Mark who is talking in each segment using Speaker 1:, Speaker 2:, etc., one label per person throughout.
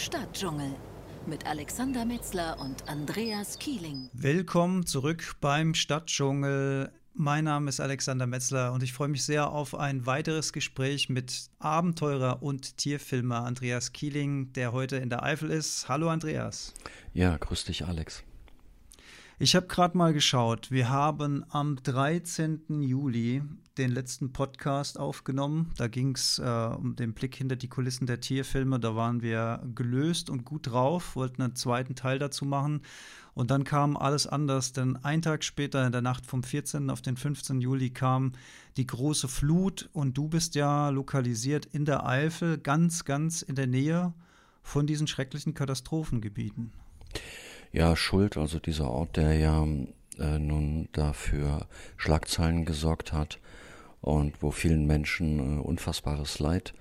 Speaker 1: Stadtdschungel mit Alexander Metzler und Andreas Kieling.
Speaker 2: Willkommen zurück beim Stadtdschungel. Mein Name ist Alexander Metzler und ich freue mich sehr auf ein weiteres Gespräch mit Abenteurer und Tierfilmer Andreas Kieling, der heute in der Eifel ist. Hallo Andreas.
Speaker 3: Ja, grüß dich Alex.
Speaker 2: Ich habe gerade mal geschaut. Wir haben am 13. Juli den letzten Podcast aufgenommen. Da ging es äh, um den Blick hinter die Kulissen der Tierfilme. Da waren wir gelöst und gut drauf, wollten einen zweiten Teil dazu machen. Und dann kam alles anders, denn ein Tag später, in der Nacht vom 14. auf den 15. Juli, kam die große Flut und du bist ja lokalisiert in der Eifel, ganz, ganz in der Nähe von diesen schrecklichen Katastrophengebieten.
Speaker 3: Ja, Schuld, also dieser Ort, der ja äh, nun dafür Schlagzeilen gesorgt hat und wo vielen Menschen äh, unfassbares Leid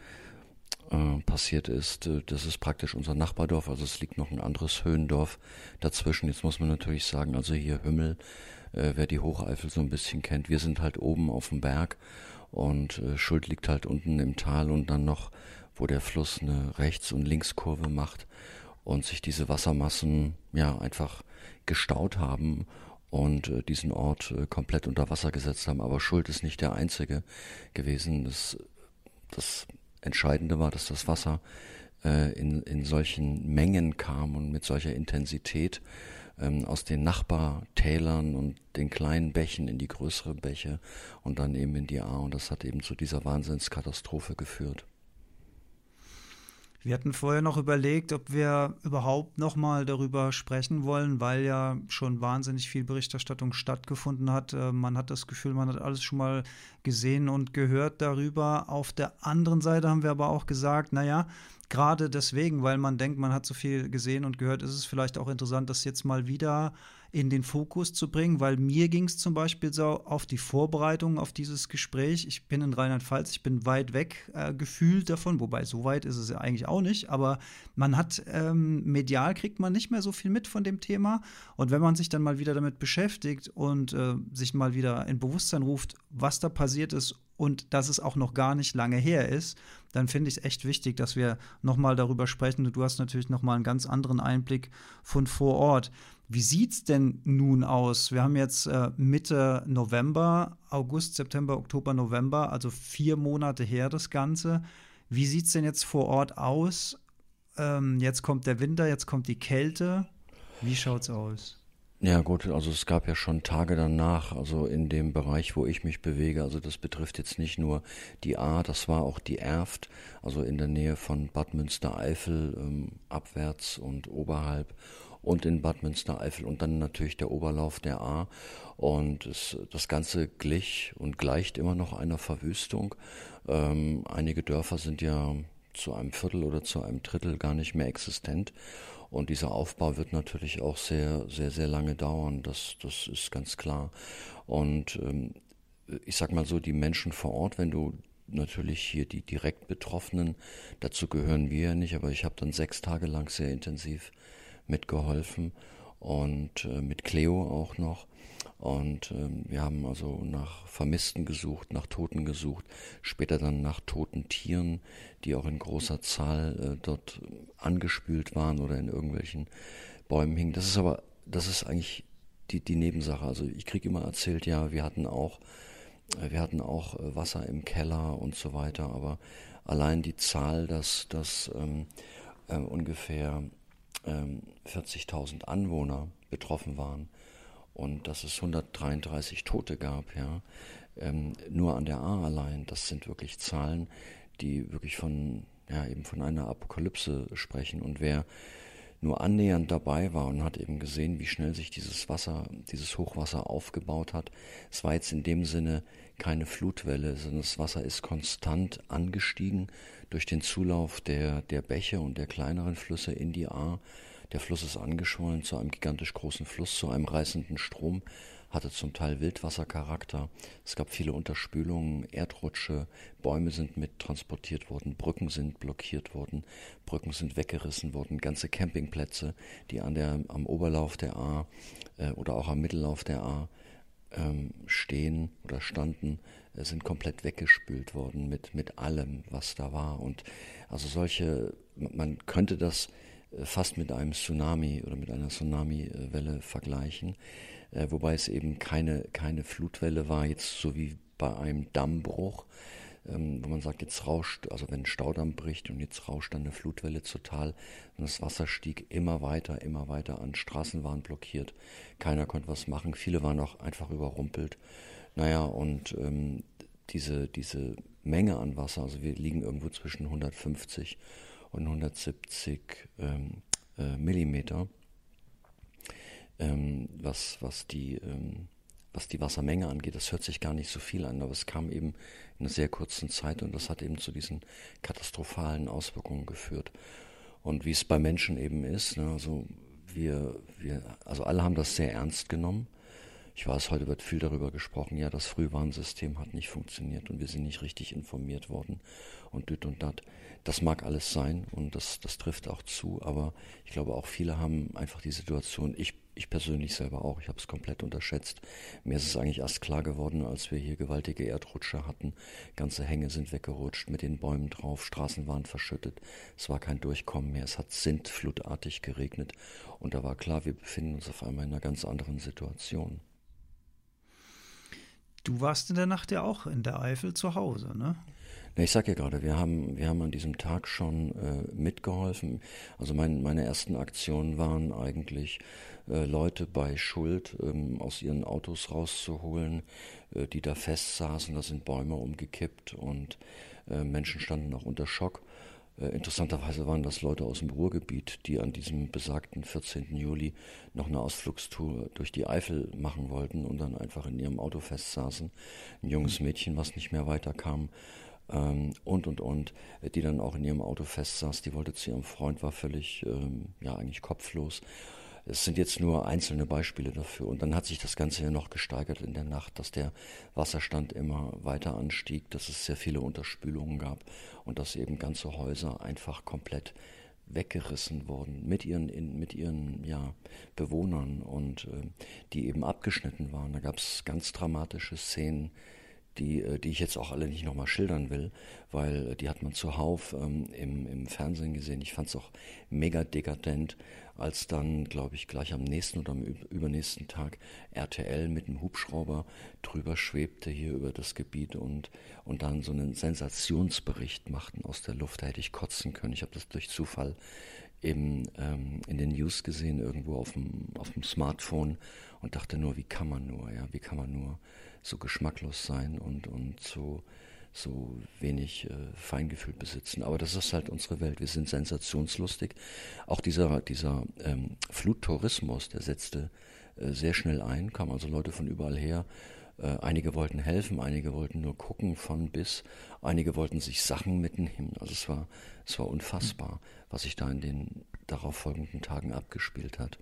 Speaker 3: äh, passiert ist. Äh, das ist praktisch unser Nachbardorf, also es liegt noch ein anderes Höhendorf dazwischen. Jetzt muss man natürlich sagen, also hier Hümmel, äh, wer die Hocheifel so ein bisschen kennt, wir sind halt oben auf dem Berg und äh, Schuld liegt halt unten im Tal und dann noch, wo der Fluss eine Rechts- und Linkskurve macht und sich diese Wassermassen ja einfach gestaut haben und äh, diesen Ort äh, komplett unter Wasser gesetzt haben. Aber Schuld ist nicht der einzige gewesen. Das, das Entscheidende war, dass das Wasser äh, in, in solchen Mengen kam und mit solcher Intensität ähm, aus den Nachbartälern und den kleinen Bächen in die größeren Bäche und dann eben in die Ahr. Und das hat eben zu dieser Wahnsinnskatastrophe geführt.
Speaker 2: Wir hatten vorher noch überlegt, ob wir überhaupt noch mal darüber sprechen wollen, weil ja schon wahnsinnig viel Berichterstattung stattgefunden hat. Äh, man hat das Gefühl, man hat alles schon mal gesehen und gehört darüber. Auf der anderen Seite haben wir aber auch gesagt, naja, gerade deswegen, weil man denkt, man hat so viel gesehen und gehört, ist es vielleicht auch interessant, das jetzt mal wieder in den Fokus zu bringen, weil mir ging es zum Beispiel so auf die Vorbereitung auf dieses Gespräch. Ich bin in Rheinland-Pfalz, ich bin weit weg äh, gefühlt davon, wobei so weit ist es ja eigentlich auch nicht, aber man hat ähm, medial kriegt man nicht mehr so viel mit von dem Thema und wenn man sich dann mal wieder damit beschäftigt und äh, sich mal wieder in Bewusstsein ruft, was da passiert ist und dass es auch noch gar nicht lange her ist, dann finde ich es echt wichtig, dass wir nochmal darüber sprechen. Du hast natürlich nochmal einen ganz anderen Einblick von vor Ort. Wie sieht es denn nun aus? Wir haben jetzt äh, Mitte November, August, September, Oktober, November, also vier Monate her das Ganze. Wie sieht es denn jetzt vor Ort aus? Ähm, jetzt kommt der Winter, jetzt kommt die Kälte. Wie schaut es aus?
Speaker 3: Ja gut, also es gab ja schon Tage danach, also in dem Bereich, wo ich mich bewege, also das betrifft jetzt nicht nur die A, das war auch die Erft, also in der Nähe von Bad Münstereifel ähm, abwärts und oberhalb und in Bad Münstereifel und dann natürlich der Oberlauf der A. Und es, das Ganze glich und gleicht immer noch einer Verwüstung. Ähm, einige Dörfer sind ja zu einem Viertel oder zu einem Drittel gar nicht mehr existent. Und dieser Aufbau wird natürlich auch sehr, sehr, sehr lange dauern. Das, das ist ganz klar. Und ähm, ich sag mal so, die Menschen vor Ort, wenn du natürlich hier die direkt Betroffenen, dazu gehören wir ja nicht, aber ich habe dann sechs Tage lang sehr intensiv mitgeholfen und äh, mit Cleo auch noch. Und ähm, wir haben also nach Vermissten gesucht, nach Toten gesucht, später dann nach toten Tieren, die auch in großer Zahl äh, dort angespült waren oder in irgendwelchen Bäumen hingen. Das ist aber, das ist eigentlich die, die Nebensache. Also ich kriege immer erzählt, ja, wir hatten auch, äh, wir hatten auch äh, Wasser im Keller und so weiter, aber allein die Zahl, dass, dass ähm, äh, ungefähr 40.000 ähm, Anwohner betroffen waren und dass es 133 Tote gab, ja, ähm, nur an der A allein, das sind wirklich Zahlen, die wirklich von, ja, eben von einer Apokalypse sprechen. Und wer nur annähernd dabei war und hat eben gesehen, wie schnell sich dieses Wasser, dieses Hochwasser aufgebaut hat. Es war jetzt in dem Sinne keine Flutwelle, sondern das Wasser ist konstant angestiegen durch den Zulauf der, der Bäche und der kleineren Flüsse in die Ahr. Der Fluss ist angeschwollen zu einem gigantisch großen Fluss, zu einem reißenden Strom, hatte zum Teil Wildwassercharakter. Es gab viele Unterspülungen, Erdrutsche, Bäume sind mit transportiert worden, Brücken sind blockiert worden, Brücken sind weggerissen worden, ganze Campingplätze, die an der, am Oberlauf der A äh, oder auch am Mittellauf der A ähm, stehen oder standen, äh, sind komplett weggespült worden mit, mit allem, was da war. Und also solche, man könnte das fast mit einem Tsunami oder mit einer Tsunami-Welle vergleichen, äh, wobei es eben keine, keine Flutwelle war, jetzt so wie bei einem Dammbruch, ähm, wo man sagt, jetzt rauscht, also wenn ein Staudamm bricht und jetzt rauscht dann eine Flutwelle zu Tal und das Wasser stieg immer weiter, immer weiter an, Straßen waren blockiert, keiner konnte was machen, viele waren auch einfach überrumpelt. Naja, und ähm, diese, diese Menge an Wasser, also wir liegen irgendwo zwischen 150 und 170 ähm, äh, Millimeter, ähm, was, was, die, ähm, was die Wassermenge angeht. Das hört sich gar nicht so viel an, aber es kam eben in einer sehr kurzen Zeit und das hat eben zu diesen katastrophalen Auswirkungen geführt. Und wie es bei Menschen eben ist, ne, also wir, wir, also alle haben das sehr ernst genommen ich weiß, heute wird viel darüber gesprochen, ja, das Frühwarnsystem hat nicht funktioniert und wir sind nicht richtig informiert worden und düt und dat. Das mag alles sein und das, das trifft auch zu, aber ich glaube auch viele haben einfach die Situation, ich, ich persönlich selber auch, ich habe es komplett unterschätzt. Mir ist es eigentlich erst klar geworden, als wir hier gewaltige Erdrutsche hatten. Ganze Hänge sind weggerutscht mit den Bäumen drauf, Straßen waren verschüttet, es war kein Durchkommen mehr, es hat sintflutartig geregnet und da war klar, wir befinden uns auf einmal in einer ganz anderen Situation.
Speaker 2: Du warst in der Nacht ja auch in der Eifel zu Hause, ne?
Speaker 3: Ich sag ja gerade, wir haben, wir haben an diesem Tag schon äh, mitgeholfen. Also mein, meine ersten Aktionen waren eigentlich, äh, Leute bei Schuld ähm, aus ihren Autos rauszuholen, äh, die da fest saßen. Da sind Bäume umgekippt und äh, Menschen standen auch unter Schock. Äh, interessanterweise waren das Leute aus dem Ruhrgebiet, die an diesem besagten 14. Juli noch eine Ausflugstour durch die Eifel machen wollten und dann einfach in ihrem Auto festsaßen. Ein junges Mädchen, was nicht mehr weiterkam. Ähm, und und und, die dann auch in ihrem Auto festsaß, die wollte zu ihrem Freund, war völlig, ähm, ja, eigentlich kopflos. Es sind jetzt nur einzelne Beispiele dafür. Und dann hat sich das Ganze ja noch gesteigert in der Nacht, dass der Wasserstand immer weiter anstieg, dass es sehr viele Unterspülungen gab und dass eben ganze Häuser einfach komplett weggerissen wurden mit ihren in, mit ihren ja, Bewohnern und äh, die eben abgeschnitten waren. Da gab es ganz dramatische Szenen, die, äh, die ich jetzt auch alle nicht nochmal schildern will, weil die hat man zuhauf ähm, im, im Fernsehen gesehen. Ich fand es auch mega dekadent, als dann, glaube ich, gleich am nächsten oder am übernächsten Tag RTL mit dem Hubschrauber drüber schwebte hier über das Gebiet und, und dann so einen Sensationsbericht machten aus der Luft. Da hätte ich kotzen können. Ich habe das durch Zufall eben ähm, in den News gesehen, irgendwo auf dem, auf dem Smartphone und dachte nur, wie kann man nur, ja, wie kann man nur so geschmacklos sein und, und so so wenig äh, Feingefühl besitzen. Aber das ist halt unsere Welt. Wir sind sensationslustig. Auch dieser, dieser ähm, Fluttourismus, der setzte äh, sehr schnell ein, kamen also Leute von überall her. Äh, einige wollten helfen, einige wollten nur gucken von bis, einige wollten sich Sachen mitnehmen. Also es war, es war unfassbar, was sich da in den darauffolgenden Tagen abgespielt hat.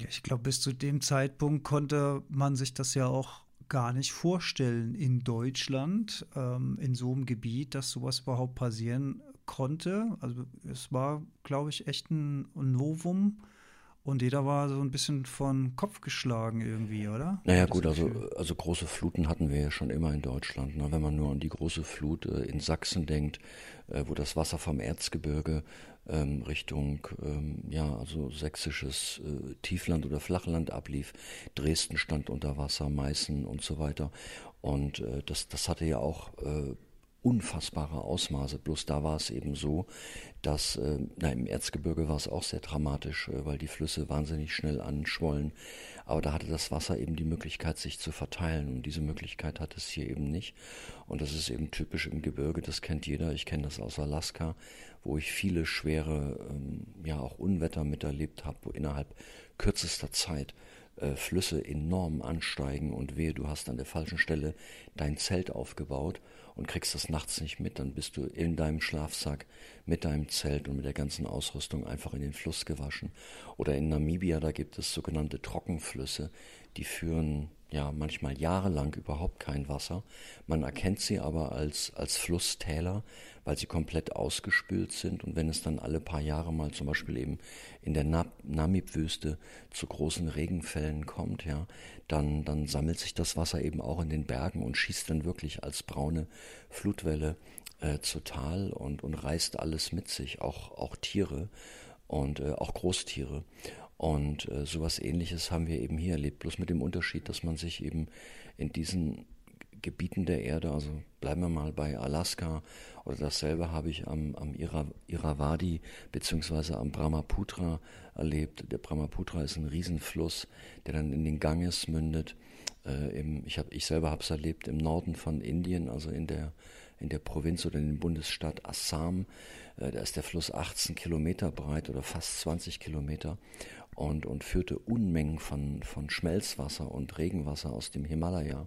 Speaker 2: Ja, ich glaube, bis zu dem Zeitpunkt konnte man sich das ja auch gar nicht vorstellen in Deutschland, ähm, in so einem Gebiet, dass sowas überhaupt passieren konnte. Also es war, glaube ich, echt ein Novum. Und jeder war so ein bisschen von Kopf geschlagen irgendwie, oder?
Speaker 3: Naja gut, also, also große Fluten hatten wir ja schon immer in Deutschland. Ne? Wenn man nur an die große Flut äh, in Sachsen denkt, äh, wo das Wasser vom Erzgebirge ähm, Richtung ähm, ja also sächsisches äh, Tiefland oder Flachland ablief. Dresden stand unter Wasser, Meißen und so weiter. Und äh, das, das hatte ja auch äh, unfassbare Ausmaße. Bloß da war es eben so, dass äh, na, im Erzgebirge war es auch sehr dramatisch, äh, weil die Flüsse wahnsinnig schnell anschwollen. Aber da hatte das Wasser eben die Möglichkeit, sich zu verteilen. Und diese Möglichkeit hat es hier eben nicht. Und das ist eben typisch im Gebirge, das kennt jeder. Ich kenne das aus Alaska, wo ich viele schwere, ähm, ja auch Unwetter miterlebt habe, wo innerhalb kürzester Zeit äh, Flüsse enorm ansteigen und wehe, du hast an der falschen Stelle dein Zelt aufgebaut und kriegst das nachts nicht mit, dann bist du in deinem Schlafsack mit deinem Zelt und mit der ganzen Ausrüstung einfach in den Fluss gewaschen. Oder in Namibia, da gibt es sogenannte Trockenflüsse, die führen ja manchmal jahrelang überhaupt kein Wasser. Man erkennt sie aber als, als Flusstäler, weil sie komplett ausgespült sind und wenn es dann alle paar Jahre mal zum Beispiel eben in der Namib-Wüste zu großen Regenfällen kommt, ja, dann, dann sammelt sich das Wasser eben auch in den Bergen und schießt dann wirklich als braune Flutwelle äh, zu Tal und, und reißt alles mit sich, auch, auch Tiere und äh, auch Großtiere. Und äh, sowas ähnliches haben wir eben hier erlebt, bloß mit dem Unterschied, dass man sich eben in diesen Gebieten der Erde, also bleiben wir mal bei Alaska oder dasselbe habe ich am, am Irrawaddy beziehungsweise am Brahmaputra erlebt. Der Brahmaputra ist ein Riesenfluss, der dann in den Ganges mündet. Äh, im, ich, hab, ich selber habe es erlebt im Norden von Indien, also in der, in der Provinz oder in dem Bundesstaat Assam. Äh, da ist der Fluss 18 Kilometer breit oder fast 20 Kilometer und, und führte Unmengen von, von Schmelzwasser und Regenwasser aus dem Himalaya.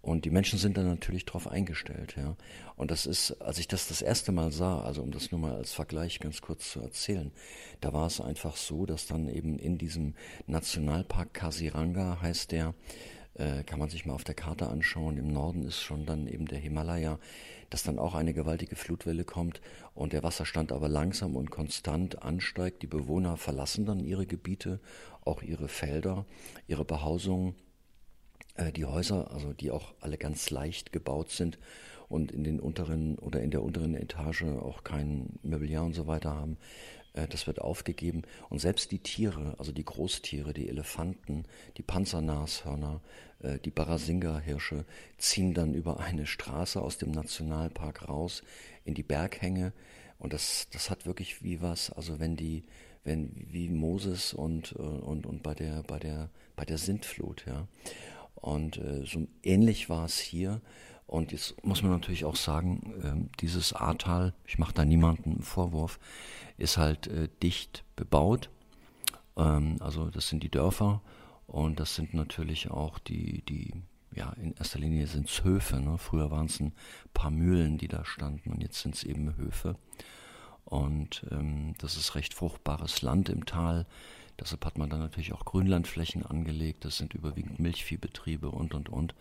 Speaker 3: Und die Menschen sind dann natürlich darauf eingestellt, ja. Und das ist, als ich das das erste Mal sah, also um das nur mal als Vergleich ganz kurz zu erzählen, da war es einfach so, dass dann eben in diesem Nationalpark Kasiranga heißt der, äh, kann man sich mal auf der Karte anschauen, im Norden ist schon dann eben der Himalaya, dass dann auch eine gewaltige Flutwelle kommt und der Wasserstand aber langsam und konstant ansteigt. Die Bewohner verlassen dann ihre Gebiete, auch ihre Felder, ihre Behausungen äh, die Häuser, also die auch alle ganz leicht gebaut sind und in den unteren oder in der unteren Etage auch kein Mobiliar und so weiter haben, das wird aufgegeben. Und selbst die Tiere, also die Großtiere, die Elefanten, die Panzernashörner, äh, die Barasinga-Hirsche, ziehen dann über eine Straße aus dem Nationalpark raus in die Berghänge. Und das, das hat wirklich wie was, also wenn die, wenn, wie Moses und, und, und bei der, bei der, bei der Sintflut, ja. Und äh, so ähnlich war es hier. Und jetzt muss man natürlich auch sagen, äh, dieses Ahrtal, ich mache da niemanden einen Vorwurf, ist halt äh, dicht bebaut. Ähm, also das sind die Dörfer und das sind natürlich auch die, die ja, in erster Linie sind es Höfe. Ne? Früher waren es ein paar Mühlen, die da standen und jetzt sind es eben Höfe. Und ähm, das ist recht fruchtbares Land im Tal. Deshalb hat man dann natürlich auch Grünlandflächen angelegt. Das sind überwiegend Milchviehbetriebe und, und, und.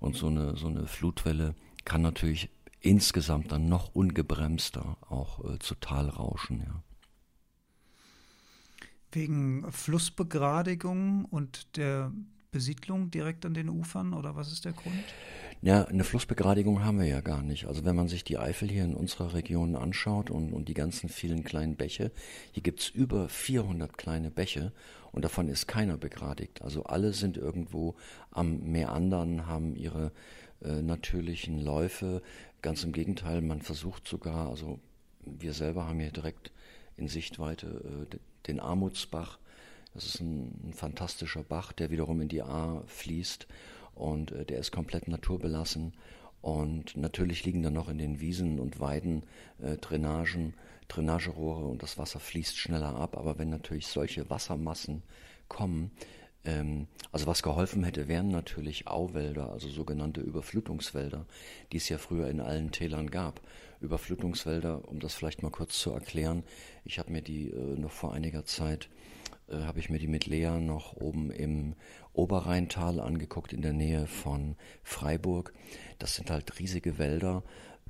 Speaker 3: Und so eine, so eine Flutwelle kann natürlich insgesamt dann noch ungebremster auch äh, zu Tal rauschen, ja.
Speaker 2: Wegen Flussbegradigung und der Besiedlung direkt an den Ufern oder was ist der Grund?
Speaker 3: Ja, eine Flussbegradigung haben wir ja gar nicht. Also wenn man sich die Eifel hier in unserer Region anschaut und, und die ganzen vielen kleinen Bäche, hier gibt's über 400 kleine Bäche und davon ist keiner begradigt. Also alle sind irgendwo am Meandern, haben ihre äh, natürlichen Läufe. Ganz im Gegenteil, man versucht sogar, also wir selber haben hier direkt in Sichtweite äh, den Armutsbach das ist ein, ein fantastischer Bach, der wiederum in die Ahr fließt und äh, der ist komplett naturbelassen. Und natürlich liegen dann noch in den Wiesen und Weiden äh, Drainagen, Drainagerohre und das Wasser fließt schneller ab. Aber wenn natürlich solche Wassermassen kommen, also was geholfen hätte, wären natürlich Auwälder, also sogenannte Überflutungswälder, die es ja früher in allen Tälern gab. Überflutungswälder, um das vielleicht mal kurz zu erklären, ich habe mir die äh, noch vor einiger Zeit äh, habe ich mir die mit Lea noch oben im Oberrheintal angeguckt, in der Nähe von Freiburg. Das sind halt riesige Wälder,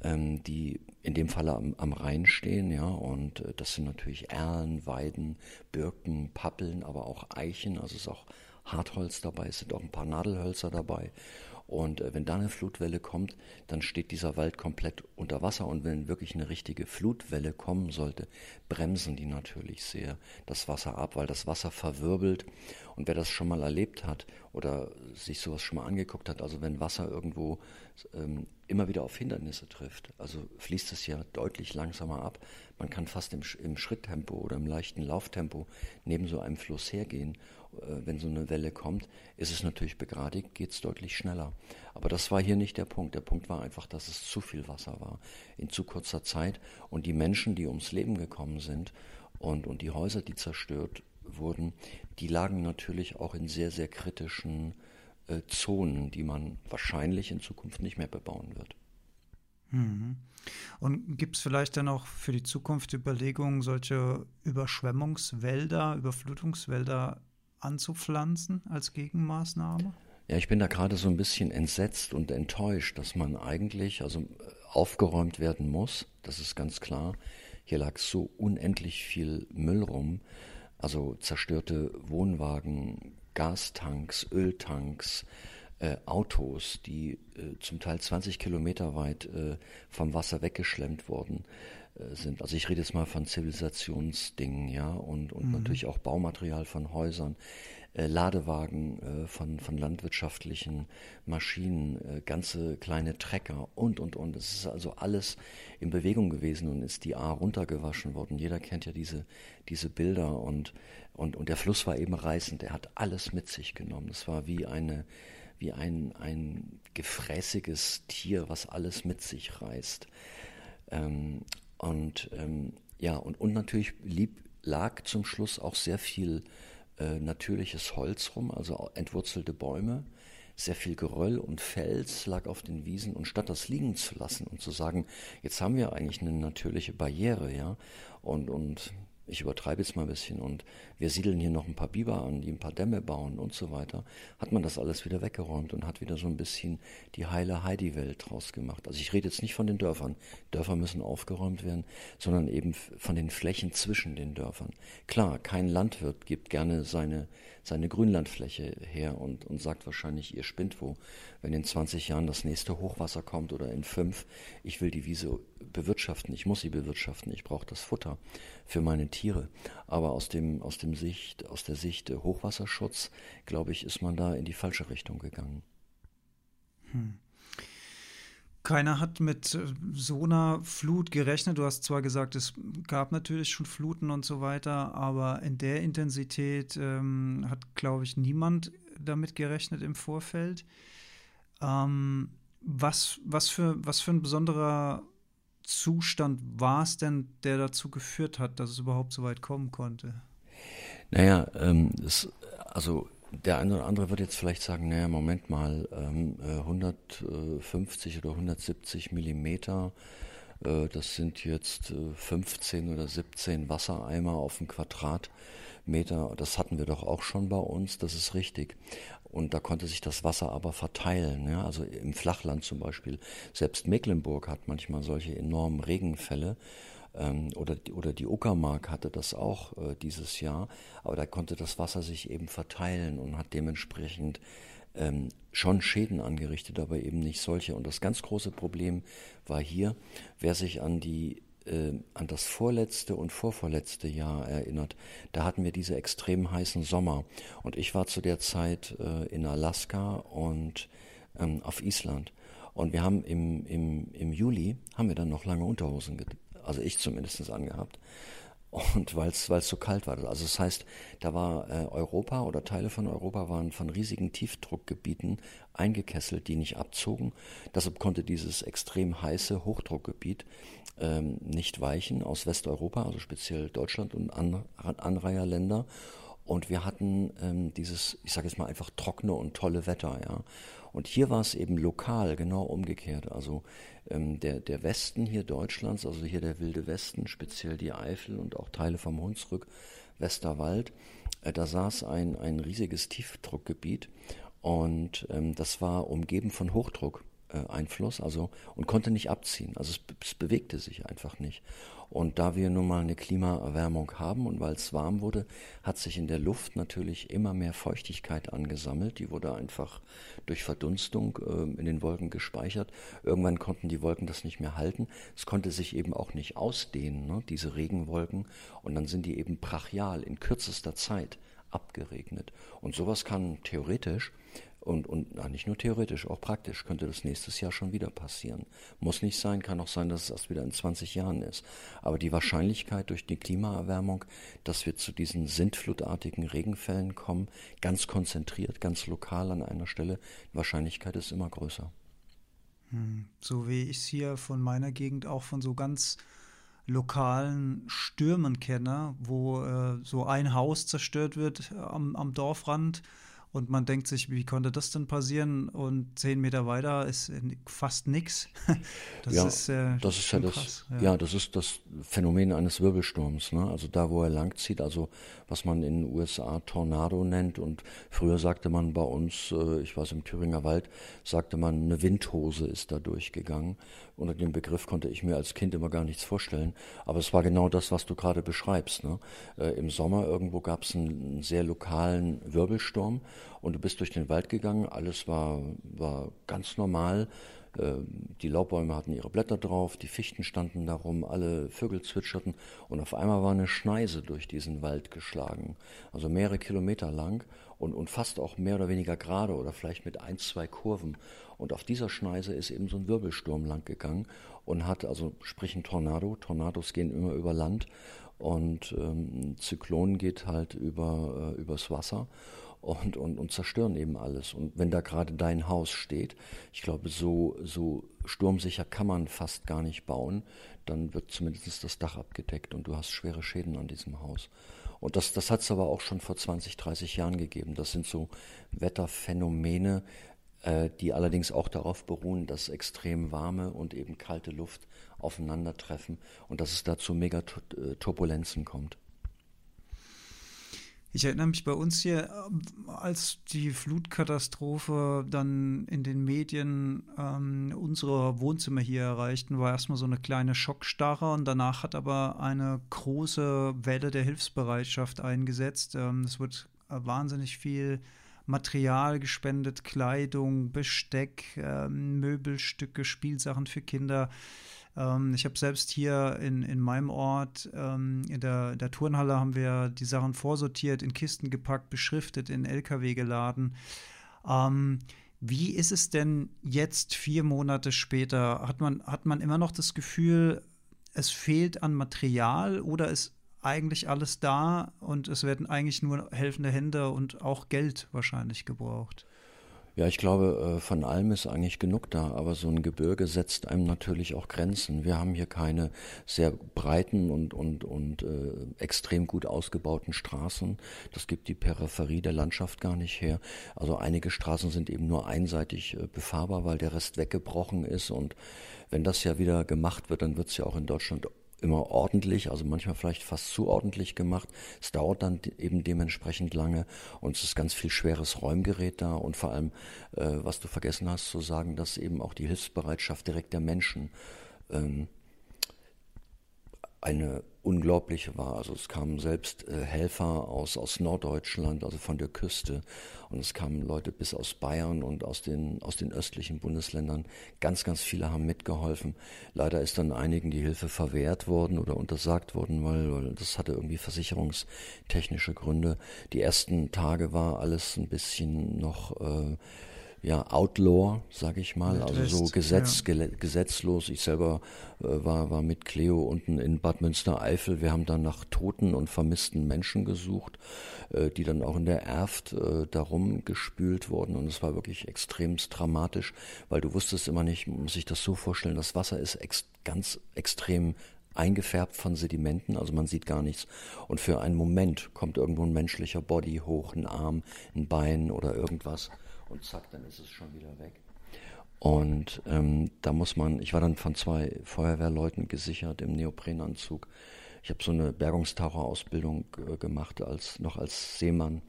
Speaker 3: ähm, die in dem Falle am, am Rhein stehen, ja, und äh, das sind natürlich Erlen, Weiden, Birken, Pappeln, aber auch Eichen, also ist auch Hartholz dabei, es sind auch ein paar Nadelhölzer dabei und äh, wenn da eine Flutwelle kommt, dann steht dieser Wald komplett unter Wasser. Und wenn wirklich eine richtige Flutwelle kommen sollte, bremsen die natürlich sehr das Wasser ab, weil das Wasser verwirbelt. Und wer das schon mal erlebt hat oder sich sowas schon mal angeguckt hat, also wenn Wasser irgendwo ähm, immer wieder auf Hindernisse trifft, also fließt es ja deutlich langsamer ab. Man kann fast im, im Schritttempo oder im leichten Lauftempo neben so einem Fluss hergehen äh, wenn so eine Welle kommt, ist es natürlich begradigt, geht es deutlich schneller. Aber das war hier nicht der Punkt. Der Punkt war einfach, dass es zu viel Wasser war in zu kurzer Zeit und die Menschen, die ums Leben gekommen sind und, und die Häuser, die zerstört wurden, die lagen natürlich auch in sehr, sehr kritischen äh, Zonen, die man wahrscheinlich in Zukunft nicht mehr bebauen wird.
Speaker 2: Mhm. Und gibt es vielleicht dann auch für die Zukunft Überlegungen, solche Überschwemmungswälder, Überflutungswälder anzupflanzen als Gegenmaßnahme?
Speaker 3: Ja, ich bin da gerade so ein bisschen entsetzt und enttäuscht, dass man eigentlich also aufgeräumt werden muss. Das ist ganz klar. Hier lag so unendlich viel Müll rum, also zerstörte Wohnwagen, Gastanks, Öltanks, äh, Autos, die äh, zum Teil 20 Kilometer weit äh, vom Wasser weggeschlemmt worden äh, sind. Also ich rede jetzt mal von Zivilisationsdingen, ja, und, und mhm. natürlich auch Baumaterial von Häusern, Ladewagen äh, von, von landwirtschaftlichen Maschinen, äh, ganze kleine Trecker und, und, und. Es ist also alles in Bewegung gewesen und ist die A runtergewaschen worden. Jeder kennt ja diese, diese Bilder und, und, und der Fluss war eben reißend. Er hat alles mit sich genommen. Es war wie eine, wie ein, ein gefräßiges Tier, was alles mit sich reißt. Ähm, und ähm, ja, und, und natürlich lieb, lag zum Schluss auch sehr viel äh, natürliches Holz rum, also entwurzelte Bäume, sehr viel Geröll und Fels lag auf den Wiesen. Und statt das liegen zu lassen und zu sagen, jetzt haben wir eigentlich eine natürliche Barriere, ja, und, und ich übertreibe jetzt mal ein bisschen und wir siedeln hier noch ein paar Biber an, die ein paar Dämme bauen und so weiter, hat man das alles wieder weggeräumt und hat wieder so ein bisschen die heile Heidi-Welt draus gemacht. Also ich rede jetzt nicht von den Dörfern. Dörfer müssen aufgeräumt werden, sondern eben von den Flächen zwischen den Dörfern. Klar, kein Landwirt gibt gerne seine, seine Grünlandfläche her und, und sagt wahrscheinlich, ihr spinnt wo, wenn in 20 Jahren das nächste Hochwasser kommt oder in fünf, ich will die Wiese bewirtschaften, ich muss sie bewirtschaften, ich brauche das Futter für meine Tiere. Aber aus dem, aus dem Sicht, aus der Sicht Hochwasserschutz, glaube ich, ist man da in die falsche Richtung gegangen.
Speaker 2: Hm. Keiner hat mit äh, so einer Flut gerechnet. Du hast zwar gesagt, es gab natürlich schon Fluten und so weiter, aber in der Intensität ähm, hat, glaube ich, niemand damit gerechnet im Vorfeld. Ähm, was, was, für, was für ein besonderer Zustand war es denn, der dazu geführt hat, dass es überhaupt so weit kommen konnte?
Speaker 3: Naja, ähm, das, also der eine oder andere wird jetzt vielleicht sagen, naja, Moment mal, ähm, 150 äh, oder 170 Millimeter, äh, das sind jetzt äh, 15 oder 17 Wassereimer auf dem Quadratmeter. Das hatten wir doch auch schon bei uns, das ist richtig. Und da konnte sich das Wasser aber verteilen. Ja? Also im Flachland zum Beispiel. Selbst Mecklenburg hat manchmal solche enormen Regenfälle. Ähm, oder, oder die Uckermark hatte das auch äh, dieses Jahr. Aber da konnte das Wasser sich eben verteilen und hat dementsprechend ähm, schon Schäden angerichtet, aber eben nicht solche. Und das ganz große Problem war hier, wer sich an die äh, an das vorletzte und vorvorletzte Jahr erinnert, da hatten wir diese extrem heißen Sommer. Und ich war zu der Zeit äh, in Alaska und ähm, auf Island. Und wir haben im, im, im Juli, haben wir dann noch lange Unterhosen, also ich zumindest angehabt. Und weil es so kalt war. Also das heißt, da war äh, Europa oder Teile von Europa waren von riesigen Tiefdruckgebieten eingekesselt, die nicht abzogen. Deshalb konnte dieses extrem heiße Hochdruckgebiet ähm, nicht weichen aus Westeuropa, also speziell Deutschland und An Anreiherländer. Und wir hatten ähm, dieses, ich sage jetzt mal einfach trockene und tolle Wetter, ja. Und hier war es eben lokal genau umgekehrt. Also ähm, der, der Westen hier Deutschlands, also hier der wilde Westen, speziell die Eifel und auch Teile vom Hunsrück, Westerwald, äh, da saß ein, ein riesiges Tiefdruckgebiet und ähm, das war umgeben von Hochdruck. Äh, Einfluss, also und konnte nicht abziehen. Also es, es, bewegte sich einfach nicht. Und da wir nun mal eine Klimaerwärmung haben und weil es warm wurde, hat sich in der Luft natürlich immer mehr Feuchtigkeit angesammelt. Die wurde einfach durch Verdunstung äh, in den Wolken gespeichert. Irgendwann konnten die Wolken das nicht mehr halten. Es konnte sich eben auch nicht ausdehnen, ne, diese Regenwolken. Und dann sind die eben brachial in kürzester Zeit abgeregnet. Und sowas kann theoretisch und, und na, nicht nur theoretisch, auch praktisch könnte das nächstes Jahr schon wieder passieren. Muss nicht sein, kann auch sein, dass es erst wieder in 20 Jahren ist. Aber die Wahrscheinlichkeit durch die Klimaerwärmung, dass wir zu diesen sintflutartigen Regenfällen kommen, ganz konzentriert, ganz lokal an einer Stelle, die Wahrscheinlichkeit ist immer größer.
Speaker 2: Hm, so wie ich es hier von meiner Gegend auch von so ganz lokalen Stürmen kenne, wo äh, so ein Haus zerstört wird am, am Dorfrand und man denkt sich, wie konnte das denn passieren? Und zehn Meter weiter ist fast nichts.
Speaker 3: Das ja, ist, äh, das ist ja das, krass, ja. ja. das ist das Phänomen eines Wirbelsturms. Ne? Also da, wo er langzieht, also was man in den USA Tornado nennt. Und früher sagte man bei uns, äh, ich weiß im Thüringer Wald, sagte man, eine Windhose ist da durchgegangen. Unter dem Begriff konnte ich mir als Kind immer gar nichts vorstellen. Aber es war genau das, was du gerade beschreibst. Ne? Äh, Im Sommer irgendwo gab es einen, einen sehr lokalen Wirbelsturm und du bist durch den Wald gegangen, alles war, war ganz normal. Ähm, die Laubbäume hatten ihre Blätter drauf, die Fichten standen darum, alle Vögel zwitscherten und auf einmal war eine Schneise durch diesen Wald geschlagen, also mehrere Kilometer lang und, und fast auch mehr oder weniger gerade oder vielleicht mit ein, zwei Kurven. Und auf dieser Schneise ist eben so ein Wirbelsturm lang gegangen und hat, also sprich ein Tornado, Tornados gehen immer über Land und ähm, Zyklon geht halt über, äh, übers Wasser und, und, und zerstören eben alles. Und wenn da gerade dein Haus steht, ich glaube, so, so sturmsicher kann man fast gar nicht bauen, dann wird zumindest das Dach abgedeckt und du hast schwere Schäden an diesem Haus. Und das, das hat es aber auch schon vor 20, 30 Jahren gegeben. Das sind so Wetterphänomene, äh, die allerdings auch darauf beruhen, dass extrem warme und eben kalte Luft aufeinandertreffen und dass es da zu Megaturbulenzen kommt.
Speaker 2: Ich erinnere mich bei uns hier, ähm, als die Flutkatastrophe dann in den Medien ähm, unsere Wohnzimmer hier erreichten, war erstmal so eine kleine Schockstarre und danach hat aber eine große Welle der Hilfsbereitschaft eingesetzt. Ähm, es wird äh, wahnsinnig viel Material gespendet, Kleidung, Besteck, ähm, Möbelstücke, Spielsachen für Kinder. Ähm, ich habe selbst hier in, in meinem Ort, ähm, in der, der Turnhalle, haben wir die Sachen vorsortiert, in Kisten gepackt, beschriftet, in LKW geladen. Ähm, wie ist es denn jetzt, vier Monate später? Hat man, hat man immer noch das Gefühl, es fehlt an Material oder ist eigentlich alles da und es werden eigentlich nur helfende Hände und auch Geld wahrscheinlich gebraucht?
Speaker 3: Ja, ich glaube, äh, von allem ist eigentlich genug da, aber so ein Gebirge setzt einem natürlich auch Grenzen. Wir haben hier keine sehr breiten und, und, und äh, extrem gut ausgebauten Straßen. Das gibt die Peripherie der Landschaft gar nicht her. Also einige Straßen sind eben nur einseitig äh, befahrbar, weil der Rest weggebrochen ist. Und wenn das ja wieder gemacht wird, dann wird es ja auch in Deutschland immer ordentlich, also manchmal vielleicht fast zu ordentlich gemacht. Es dauert dann eben dementsprechend lange und es ist ganz viel schweres Räumgerät da und vor allem, äh, was du vergessen hast zu sagen, dass eben auch die Hilfsbereitschaft direkt der Menschen ähm, eine unglaubliche war. Also es kamen selbst äh, Helfer aus, aus Norddeutschland, also von der Küste. Und es kamen Leute bis aus Bayern und aus den, aus den östlichen Bundesländern. Ganz, ganz viele haben mitgeholfen. Leider ist dann einigen die Hilfe verwehrt worden oder untersagt worden, weil, weil das hatte irgendwie versicherungstechnische Gründe. Die ersten Tage war alles ein bisschen noch... Äh, ja, Outlaw, sag ich mal, Mit also so Gesetz, ja. gesetzlos. Ich selber äh, war, war mit Cleo unten in Bad Münstereifel. Wir haben dann nach toten und vermissten Menschen gesucht, äh, die dann auch in der Erft äh, darum gespült wurden. Und es war wirklich extremst dramatisch, weil du wusstest immer nicht, muss ich das so vorstellen, das Wasser ist ex ganz extrem eingefärbt von Sedimenten, also man sieht gar nichts. Und für einen Moment kommt irgendwo ein menschlicher Body hoch, ein Arm, ein Bein oder irgendwas und zack, dann ist es schon wieder weg. Und ähm, da muss man, ich war dann von zwei Feuerwehrleuten gesichert im Neoprenanzug. Ich habe so eine Bergungstaucherausbildung äh, gemacht, als, noch als Seemann.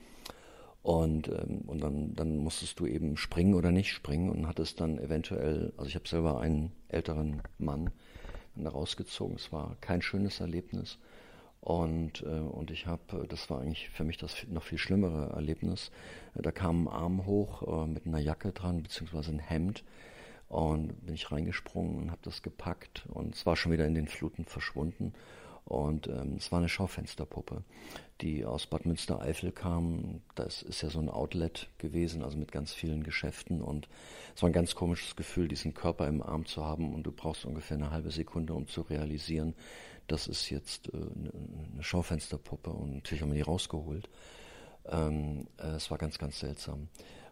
Speaker 3: Und, ähm, und dann, dann musstest du eben springen oder nicht springen und hattest dann eventuell, also ich habe selber einen älteren Mann rausgezogen. Es war kein schönes Erlebnis. Und, äh, und ich habe, das war eigentlich für mich das noch viel schlimmere Erlebnis. Da kam ein Arm hoch äh, mit einer Jacke dran, beziehungsweise ein Hemd. Und bin ich reingesprungen und habe das gepackt. Und es war schon wieder in den Fluten verschwunden. Und ähm, es war eine Schaufensterpuppe, die aus Bad Münstereifel kam. Das ist ja so ein Outlet gewesen, also mit ganz vielen Geschäften. Und es war ein ganz komisches Gefühl, diesen Körper im Arm zu haben. Und du brauchst ungefähr eine halbe Sekunde, um zu realisieren, das ist jetzt äh, eine Schaufensterpuppe und natürlich haben wir die rausgeholt. Ähm, äh, es war ganz, ganz seltsam.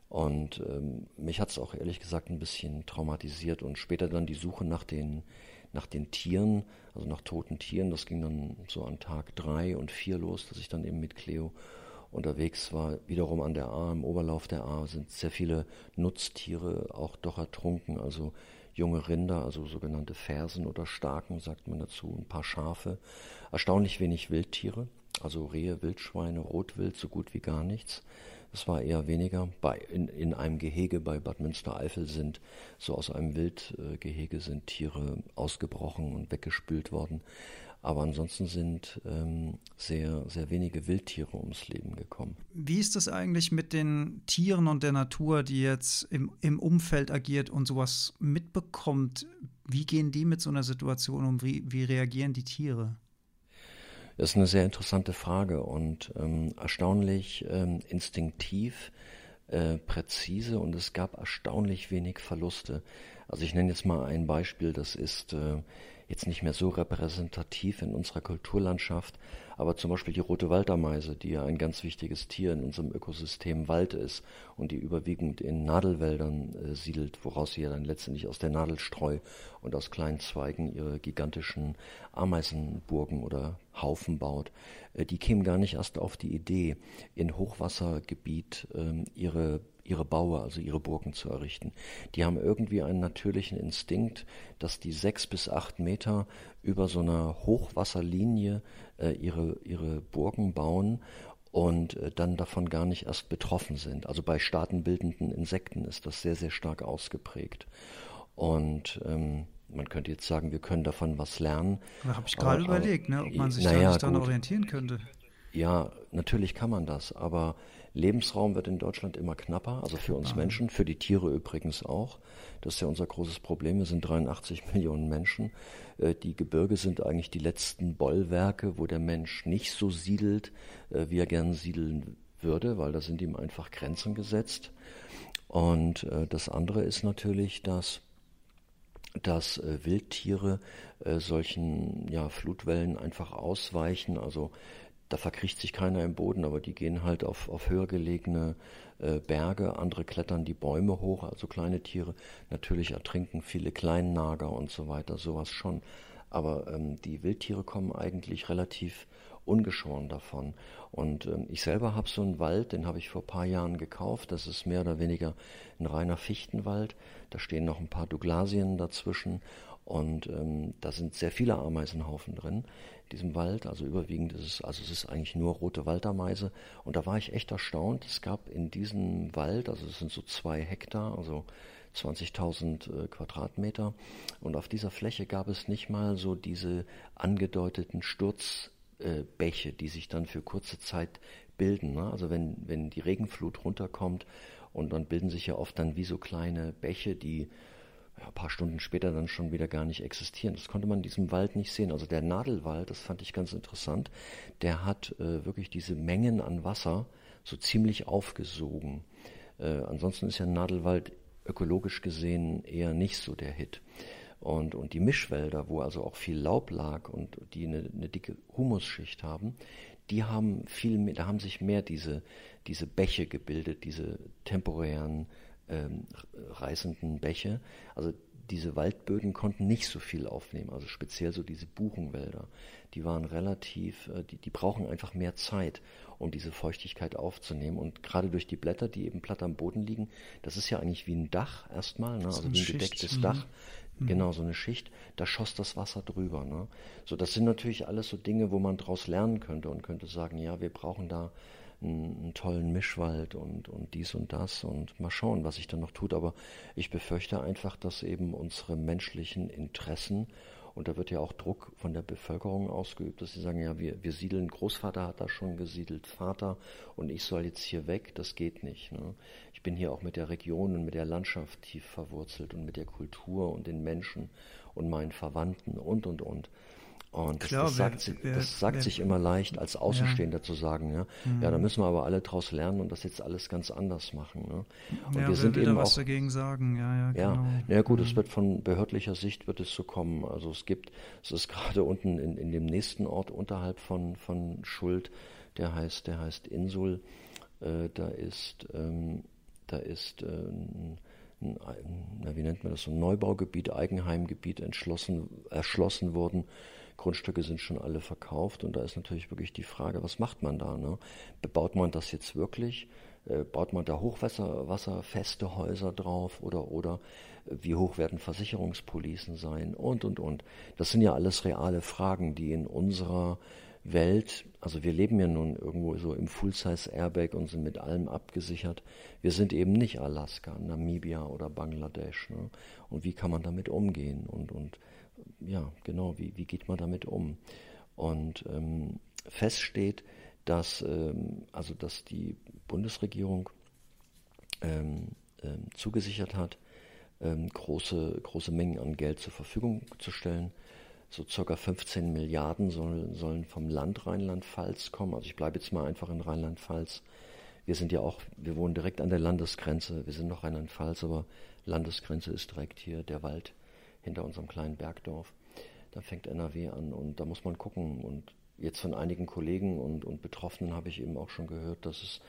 Speaker 3: Und ähm, mich hat es auch ehrlich gesagt ein bisschen traumatisiert und später dann die Suche nach den, nach den Tieren, also nach toten Tieren, das ging dann so an Tag drei und vier los, dass ich dann eben mit Cleo unterwegs war. Wiederum an der A, im Oberlauf der A sind sehr viele Nutztiere auch doch ertrunken, also junge Rinder, also sogenannte Fersen oder Starken, sagt man dazu, ein paar Schafe, erstaunlich wenig Wildtiere, also Rehe, Wildschweine, Rotwild, so gut wie gar nichts. Es war eher weniger. Bei, in, in einem Gehege bei Bad Münstereifel sind, so aus einem Wildgehege sind Tiere ausgebrochen und weggespült worden. Aber ansonsten sind ähm, sehr, sehr wenige Wildtiere ums Leben gekommen.
Speaker 2: Wie ist das eigentlich mit den Tieren und der Natur, die jetzt im, im Umfeld agiert und sowas mitbekommt? Wie gehen die mit so einer Situation um? Wie, wie reagieren die Tiere?
Speaker 3: Das ist eine sehr interessante Frage und ähm, erstaunlich ähm, instinktiv, äh, präzise und es gab erstaunlich wenig Verluste. Also ich nenne jetzt mal ein Beispiel, das ist äh, jetzt nicht mehr so repräsentativ in unserer Kulturlandschaft, aber zum Beispiel die rote Waldameise, die ja ein ganz wichtiges Tier in unserem Ökosystem Wald ist und die überwiegend in Nadelwäldern äh, siedelt, woraus sie ja dann letztendlich aus der Nadelstreu und aus kleinen Zweigen ihre gigantischen Ameisenburgen oder Haufen baut, äh, die kämen gar nicht erst auf die Idee, in Hochwassergebiet äh, ihre ihre Baue, also ihre Burgen zu errichten. Die haben irgendwie einen natürlichen Instinkt, dass die sechs bis acht Meter über so einer Hochwasserlinie äh, ihre, ihre Burgen bauen und äh, dann davon gar nicht erst betroffen sind. Also bei staatenbildenden Insekten ist das sehr, sehr stark ausgeprägt. Und ähm, man könnte jetzt sagen, wir können davon was lernen.
Speaker 2: Da habe ich gerade überlegt, ne, ob man sich naja, da nicht dann orientieren könnte.
Speaker 3: Ja, natürlich kann man das, aber Lebensraum wird in Deutschland immer knapper, also für uns Menschen, für die Tiere übrigens auch. Das ist ja unser großes Problem. Wir sind 83 Millionen Menschen. Äh, die Gebirge sind eigentlich die letzten Bollwerke, wo der Mensch nicht so siedelt, äh, wie er gern siedeln würde, weil da sind ihm einfach Grenzen gesetzt. Und äh, das andere ist natürlich, dass dass Wildtiere solchen ja, Flutwellen einfach ausweichen. Also da verkriecht sich keiner im Boden, aber die gehen halt auf, auf höher gelegene äh, Berge, andere klettern die Bäume hoch, also kleine Tiere. Natürlich ertrinken viele Kleinnager und so weiter, sowas schon. Aber ähm, die Wildtiere kommen eigentlich relativ ungeschoren davon. Und ähm, ich selber habe so einen Wald, den habe ich vor ein paar Jahren gekauft. Das ist mehr oder weniger ein reiner Fichtenwald. Da stehen noch ein paar Douglasien dazwischen. Und ähm, da sind sehr viele Ameisenhaufen drin diesem Wald. Also überwiegend ist es, also es ist eigentlich nur rote Waldameise. Und da war ich echt erstaunt. Es gab in diesem Wald, also es sind so zwei Hektar, also 20.000 äh, Quadratmeter. Und auf dieser Fläche gab es nicht mal so diese angedeuteten Sturzbäche, äh, die sich dann für kurze Zeit bilden. Ne? Also wenn, wenn die Regenflut runterkommt und dann bilden sich ja oft dann wie so kleine Bäche, die ja, ein paar Stunden später dann schon wieder gar nicht existieren. Das konnte man in diesem Wald nicht sehen. Also der Nadelwald, das fand ich ganz interessant, der hat äh, wirklich diese Mengen an Wasser so ziemlich aufgesogen. Äh, ansonsten ist ja Nadelwald ökologisch gesehen eher nicht so der Hit. Und, und die Mischwälder, wo also auch viel Laub lag und die eine, eine dicke Humusschicht haben, die haben viel mehr, da haben sich mehr diese, diese Bäche gebildet, diese temporären ähm, reißenden Bäche. Also diese Waldböden konnten nicht so viel aufnehmen, also speziell so diese Buchenwälder. Die waren relativ, äh, die, die brauchen einfach mehr Zeit, um diese Feuchtigkeit aufzunehmen. Und gerade durch die Blätter, die eben platt am Boden liegen, das ist ja eigentlich wie ein Dach erstmal, ne? also wie ein Schicht. gedecktes mhm. Dach. Mhm. Genau, so eine Schicht, da schoss das Wasser drüber. Ne? So, das sind natürlich alles so Dinge, wo man daraus lernen könnte und könnte sagen, ja, wir brauchen da einen, tollen Mischwald und, und dies und das und mal schauen, was sich dann noch tut. Aber ich befürchte einfach, dass eben unsere menschlichen Interessen und da wird ja auch Druck von der Bevölkerung ausgeübt, dass sie sagen, ja, wir, wir siedeln, Großvater hat da schon gesiedelt, Vater, und ich soll jetzt hier weg, das geht nicht. Ne? Ich bin hier auch mit der Region und mit der Landschaft tief verwurzelt und mit der Kultur und den Menschen und meinen Verwandten und, und, und. Und das, Klar, das sagt, wer, wer, das sagt wer, sich immer leicht, als Außenstehender ja. zu sagen, ja, mhm. ja, da müssen wir aber alle draus lernen und das jetzt alles ganz anders machen. Ne?
Speaker 2: Und ja, wir sind eben was auch, dagegen sagen, ja, ja,
Speaker 3: ja, genau. ja gut, mhm. es wird von behördlicher Sicht wird es so kommen. Also es gibt, es ist gerade unten in, in dem nächsten Ort unterhalb von, von Schuld, der heißt, der heißt Insul, äh, da ist, ähm, da ist äh, ein, ein, na, wie nennt man das, so ein Neubaugebiet, Eigenheimgebiet entschlossen, erschlossen worden Grundstücke sind schon alle verkauft und da ist natürlich wirklich die Frage, was macht man da? Ne? Bebaut man das jetzt wirklich? Äh, baut man da hochwasserfeste Häuser drauf oder, oder äh, wie hoch werden Versicherungspolicen sein und, und, und. Das sind ja alles reale Fragen, die in unserer Welt, also wir leben ja nun irgendwo so im Full-Size-Airbag und sind mit allem abgesichert. Wir sind eben nicht Alaska, Namibia oder Bangladesch. Ne? Und wie kann man damit umgehen? Und, und ja, genau, wie, wie geht man damit um? Und ähm, fest steht, dass, ähm, also dass die Bundesregierung ähm, ähm, zugesichert hat, ähm, große, große Mengen an Geld zur Verfügung zu stellen. So circa 15 Milliarden soll, sollen vom Land Rheinland-Pfalz kommen. Also ich bleibe jetzt mal einfach in Rheinland-Pfalz. Wir sind ja auch, wir wohnen direkt an der Landesgrenze. Wir sind noch Rheinland-Pfalz, aber Landesgrenze ist direkt hier der Wald hinter unserem kleinen Bergdorf. Da fängt NRW an und da muss man gucken. Und jetzt von einigen Kollegen und, und Betroffenen habe ich eben auch schon gehört, dass es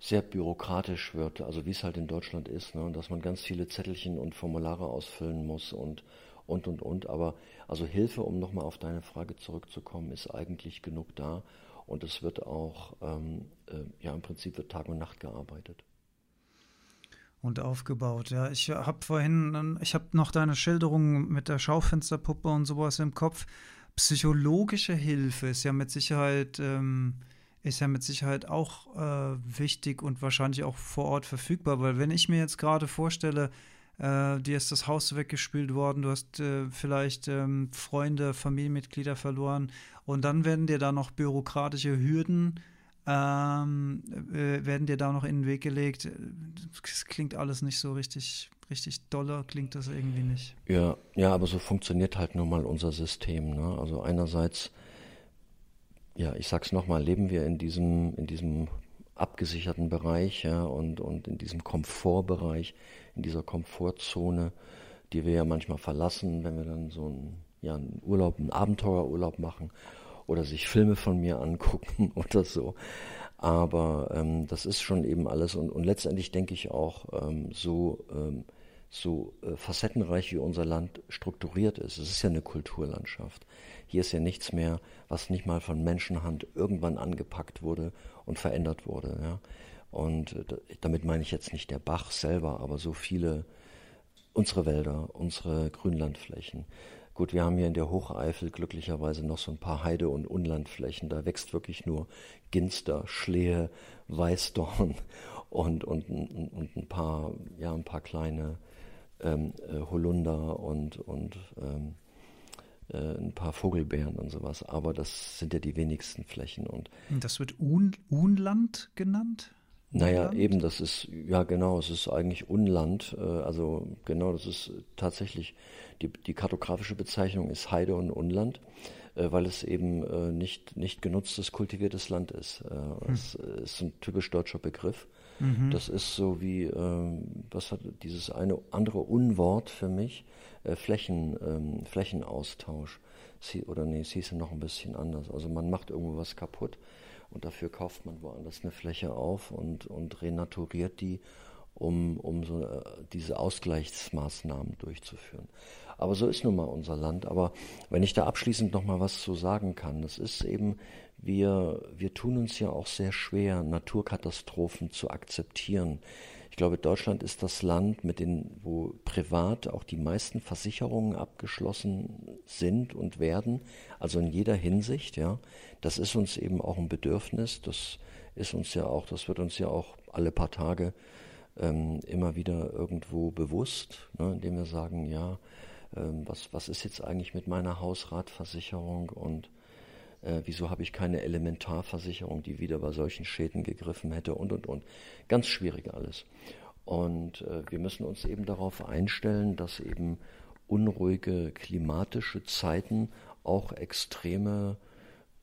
Speaker 3: sehr bürokratisch wird, also wie es halt in Deutschland ist, ne, dass man ganz viele Zettelchen und Formulare ausfüllen muss und und und und. Aber also Hilfe, um nochmal auf deine Frage zurückzukommen, ist eigentlich genug da und es wird auch, ähm, äh, ja im Prinzip wird Tag und Nacht gearbeitet.
Speaker 2: Und aufgebaut, ja. Ich habe vorhin, ich habe noch deine Schilderung mit der Schaufensterpuppe und sowas im Kopf. Psychologische Hilfe ist ja mit Sicherheit ähm, ist ja mit Sicherheit auch äh, wichtig und wahrscheinlich auch vor Ort verfügbar, weil wenn ich mir jetzt gerade vorstelle, äh, dir ist das Haus weggespült worden, du hast äh, vielleicht ähm, Freunde, Familienmitglieder verloren und dann werden dir da noch bürokratische Hürden ähm, äh, werden dir da noch in den Weg gelegt. Das klingt alles nicht so richtig, richtig doller, klingt das irgendwie nicht.
Speaker 3: Ja, ja, aber so funktioniert halt nun mal unser System. Ne? Also einerseits ja, ich sag's nochmal, leben wir in diesem, in diesem abgesicherten Bereich ja, und, und in diesem Komfortbereich, in dieser Komfortzone, die wir ja manchmal verlassen, wenn wir dann so einen, ja, einen Urlaub, einen Abenteuerurlaub machen oder sich Filme von mir angucken oder so. Aber ähm, das ist schon eben alles und, und letztendlich denke ich auch ähm, so, ähm, so äh, facettenreich wie unser Land strukturiert ist. Es ist ja eine Kulturlandschaft. Hier ist ja nichts mehr, was nicht mal von Menschenhand irgendwann angepackt wurde und verändert wurde. Ja. Und äh, damit meine ich jetzt nicht der Bach selber, aber so viele, unsere Wälder, unsere Grünlandflächen. Gut, wir haben hier in der Hocheifel glücklicherweise noch so ein paar Heide- und Unlandflächen. Da wächst wirklich nur Ginster, Schlehe, Weißdorn und, und, und, ein paar, ja, ein paar kleine ähm, äh, Holunder und, und ähm, äh, ein paar Vogelbeeren und sowas. Aber das sind ja die wenigsten Flächen. Und
Speaker 2: das wird Un Unland genannt?
Speaker 3: Naja, eben, das ist, ja genau, es ist eigentlich Unland. Äh, also genau, das ist tatsächlich, die, die kartografische Bezeichnung ist Heide und Unland, äh, weil es eben nicht, nicht genutztes, kultiviertes Land ist. Es hm. ist ein typisch deutscher Begriff. Mhm. Das ist so wie, ähm, was hat dieses eine andere Unwort für mich, äh, Flächen, ähm, Flächenaustausch. Oder nee, es hieß ja noch ein bisschen anders. Also man macht irgendwo was kaputt und dafür kauft man woanders eine Fläche auf und, und renaturiert die, um, um so äh, diese Ausgleichsmaßnahmen durchzuführen. Aber so ist nun mal unser Land. Aber wenn ich da abschließend noch mal was zu sagen kann, das ist eben, wir, wir tun uns ja auch sehr schwer, Naturkatastrophen zu akzeptieren. Ich glaube, Deutschland ist das Land, mit den, wo privat auch die meisten Versicherungen abgeschlossen sind und werden, also in jeder Hinsicht, ja. Das ist uns eben auch ein Bedürfnis, das ist uns ja auch, das wird uns ja auch alle paar Tage ähm, immer wieder irgendwo bewusst, ne, indem wir sagen, ja, ähm, was, was ist jetzt eigentlich mit meiner Hausratversicherung und äh, wieso habe ich keine Elementarversicherung, die wieder bei solchen Schäden gegriffen hätte und, und, und. Ganz schwierig alles. Und äh, wir müssen uns eben darauf einstellen, dass eben unruhige klimatische Zeiten auch extreme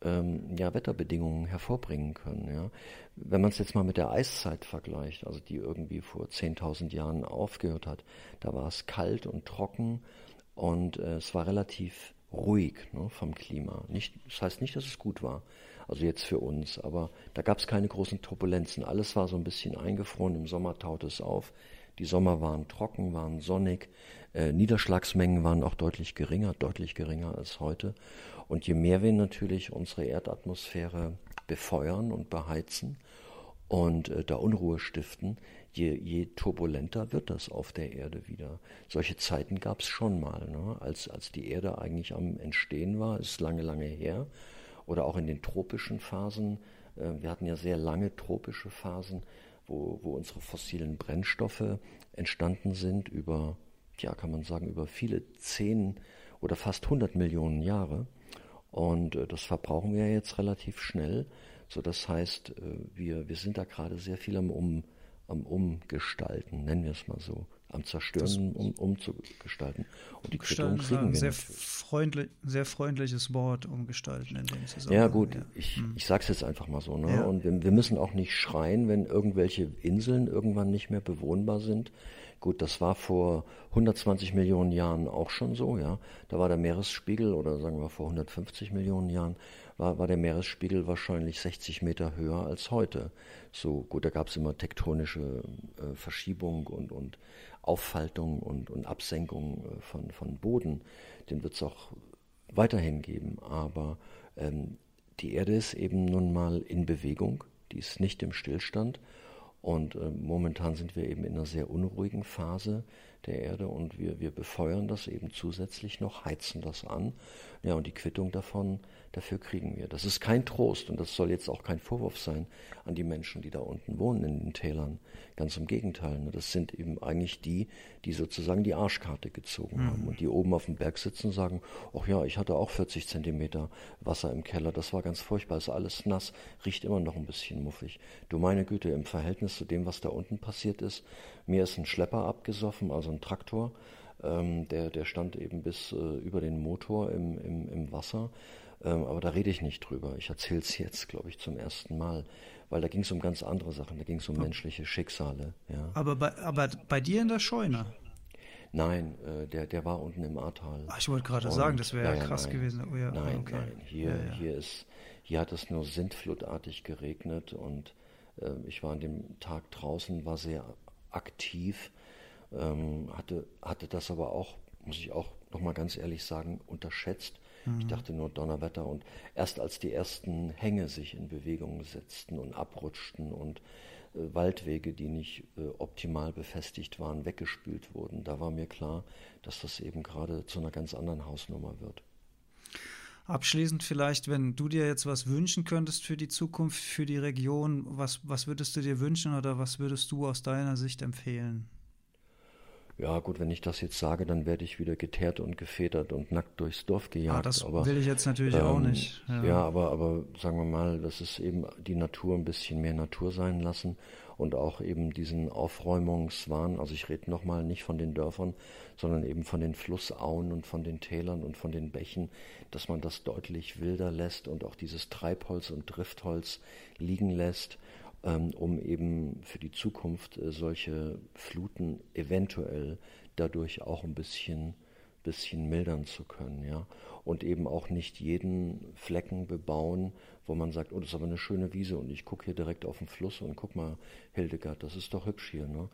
Speaker 3: ähm, ja, Wetterbedingungen hervorbringen können. Ja. Wenn man es jetzt mal mit der Eiszeit vergleicht, also die irgendwie vor 10.000 Jahren aufgehört hat, da war es kalt und trocken und äh, es war relativ ruhig ne, vom Klima. Nicht, das heißt nicht, dass es gut war, also jetzt für uns, aber da gab es keine großen Turbulenzen. Alles war so ein bisschen eingefroren, im Sommer taute es auf. Die Sommer waren trocken, waren sonnig, äh, Niederschlagsmengen waren auch deutlich geringer, deutlich geringer als heute. Und je mehr wir natürlich unsere Erdatmosphäre befeuern und beheizen und äh, da Unruhe stiften, je, je turbulenter wird das auf der Erde wieder. Solche Zeiten gab es schon mal, ne? als, als die Erde eigentlich am Entstehen war, ist lange, lange her. Oder auch in den tropischen Phasen. Äh, wir hatten ja sehr lange tropische Phasen, wo, wo unsere fossilen Brennstoffe entstanden sind über, ja, kann man sagen, über viele zehn oder fast 100 Millionen Jahre. Und äh, das verbrauchen wir jetzt relativ schnell. So, das heißt, äh, wir, wir sind da gerade sehr viel am, um, am Umgestalten, nennen wir es mal so am Zerstören um, umzugestalten. Und die Quittung kriegen wir
Speaker 2: sehr freundlich, sehr freundliches Wort umgestalten in dem Zusammenhang.
Speaker 3: Ja gut, ja. ich, hm. ich sage es jetzt einfach mal so. Ne? Ja. Und wir, wir, müssen auch nicht schreien, wenn irgendwelche Inseln irgendwann nicht mehr bewohnbar sind. Gut, das war vor 120 Millionen Jahren auch schon so, ja. Da war der Meeresspiegel, oder sagen wir vor 150 Millionen Jahren, war, war der Meeresspiegel wahrscheinlich 60 Meter höher als heute. So, gut, da gab es immer tektonische äh, Verschiebung und, und Auffaltung und, und Absenkung äh, von, von Boden, den wird es auch weiterhin geben. Aber ähm, die Erde ist eben nun mal in Bewegung, die ist nicht im Stillstand. Und äh, momentan sind wir eben in einer sehr unruhigen Phase der Erde und wir, wir befeuern das eben zusätzlich noch, heizen das an. Ja, und die Quittung davon, dafür kriegen wir. Das ist kein Trost und das soll jetzt auch kein Vorwurf sein an die Menschen, die da unten wohnen in den Tälern. Ganz im Gegenteil. Ne? Das sind eben eigentlich die, die sozusagen die Arschkarte gezogen mhm. haben und die oben auf dem Berg sitzen und sagen, ach ja, ich hatte auch 40 Zentimeter Wasser im Keller, das war ganz furchtbar, ist alles nass, riecht immer noch ein bisschen muffig. Du meine Güte, im Verhältnis zu dem, was da unten passiert ist, mir ist ein Schlepper abgesoffen, also ein Traktor, ähm, der, der stand eben bis äh, über den Motor im, im, im Wasser. Ähm, aber da rede ich nicht drüber. Ich erzähle es jetzt, glaube ich, zum ersten Mal. Weil da ging es um ganz andere Sachen. Da ging es um menschliche Schicksale. Ja.
Speaker 2: Aber, bei, aber bei dir in der Scheune?
Speaker 3: Nein, äh, der, der war unten im Ahrtal.
Speaker 2: Ach, ich wollte gerade sagen, das wäre ja, krass
Speaker 3: nein.
Speaker 2: gewesen. Oh, ja.
Speaker 3: Nein, okay. nein. Hier, ja, Hier, ist, hier hat es nur sintflutartig geregnet und äh, ich war an dem Tag draußen, war sehr aktiv ähm, hatte, hatte das aber auch, muss ich auch nochmal ganz ehrlich sagen, unterschätzt. Mhm. Ich dachte nur Donnerwetter und erst als die ersten Hänge sich in Bewegung setzten und abrutschten und äh, Waldwege, die nicht äh, optimal befestigt waren, weggespült wurden, da war mir klar, dass das eben gerade zu einer ganz anderen Hausnummer wird.
Speaker 2: Abschließend vielleicht, wenn du dir jetzt was wünschen könntest für die Zukunft, für die Region, was, was würdest du dir wünschen oder was würdest du aus deiner Sicht empfehlen?
Speaker 3: Ja gut, wenn ich das jetzt sage, dann werde ich wieder geteert und gefedert und nackt durchs Dorf gejagt. Ah,
Speaker 2: das
Speaker 3: aber,
Speaker 2: will ich jetzt natürlich ähm, auch nicht.
Speaker 3: Ja. ja, aber, aber sagen wir mal, das ist eben die Natur ein bisschen mehr Natur sein lassen und auch eben diesen Aufräumungswahn, also ich rede nochmal nicht von den Dörfern, sondern eben von den Flussauen und von den Tälern und von den Bächen, dass man das deutlich wilder lässt und auch dieses Treibholz und Driftholz liegen lässt um eben für die Zukunft äh, solche Fluten eventuell dadurch auch ein bisschen, bisschen mildern zu können, ja. Und eben auch nicht jeden Flecken bebauen, wo man sagt, oh, das ist aber eine schöne Wiese und ich gucke hier direkt auf den Fluss und guck mal, Hildegard, das ist doch hübsch hier, ne?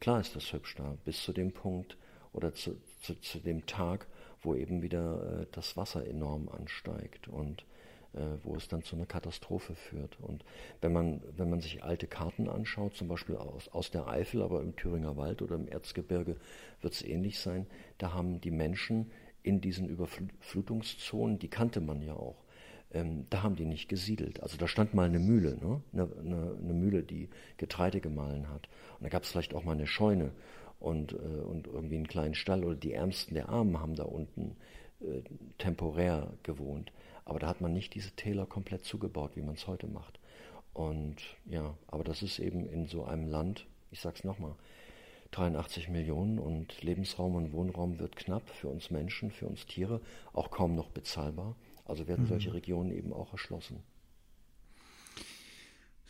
Speaker 3: Klar ist das hübsch da, bis zu dem Punkt oder zu, zu, zu dem Tag, wo eben wieder äh, das Wasser enorm ansteigt und wo es dann zu einer Katastrophe führt. Und wenn man, wenn man sich alte Karten anschaut, zum Beispiel aus, aus der Eifel, aber im Thüringer Wald oder im Erzgebirge wird es ähnlich sein, da haben die Menschen in diesen Überflutungszonen, die kannte man ja auch, ähm, da haben die nicht gesiedelt. Also da stand mal eine Mühle, ne? eine, eine, eine Mühle, die Getreide gemahlen hat. Und da gab es vielleicht auch mal eine Scheune und, äh, und irgendwie einen kleinen Stall oder die Ärmsten der Armen haben da unten äh, temporär gewohnt. Aber da hat man nicht diese Täler komplett zugebaut, wie man es heute macht. Und ja, aber das ist eben in so einem Land, ich sag's nochmal, 83 Millionen und Lebensraum und Wohnraum wird knapp für uns Menschen, für uns Tiere, auch kaum noch bezahlbar. Also werden mhm. solche Regionen eben auch erschlossen.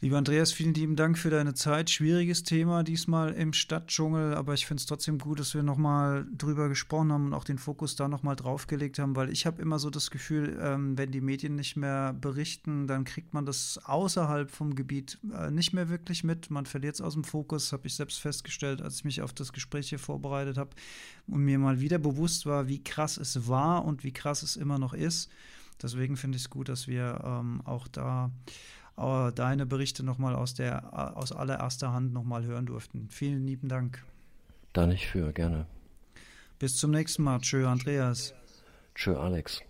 Speaker 2: Lieber Andreas, vielen lieben Dank für deine Zeit. Schwieriges Thema diesmal im Stadtdschungel, aber ich finde es trotzdem gut, dass wir nochmal drüber gesprochen haben und auch den Fokus da nochmal draufgelegt haben, weil ich habe immer so das Gefühl, ähm, wenn die Medien nicht mehr berichten, dann kriegt man das außerhalb vom Gebiet äh, nicht mehr wirklich mit. Man verliert es aus dem Fokus, habe ich selbst festgestellt, als ich mich auf das Gespräch hier vorbereitet habe und mir mal wieder bewusst war, wie krass es war und wie krass es immer noch ist. Deswegen finde ich es gut, dass wir ähm, auch da deine Berichte nochmal aus, der, aus allererster Hand nochmal hören durften. Vielen lieben Dank.
Speaker 3: Da nicht für, gerne.
Speaker 2: Bis zum nächsten Mal. Tschö, Andreas.
Speaker 3: Tschö, Alex.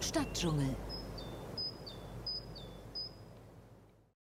Speaker 1: Stadtdschungel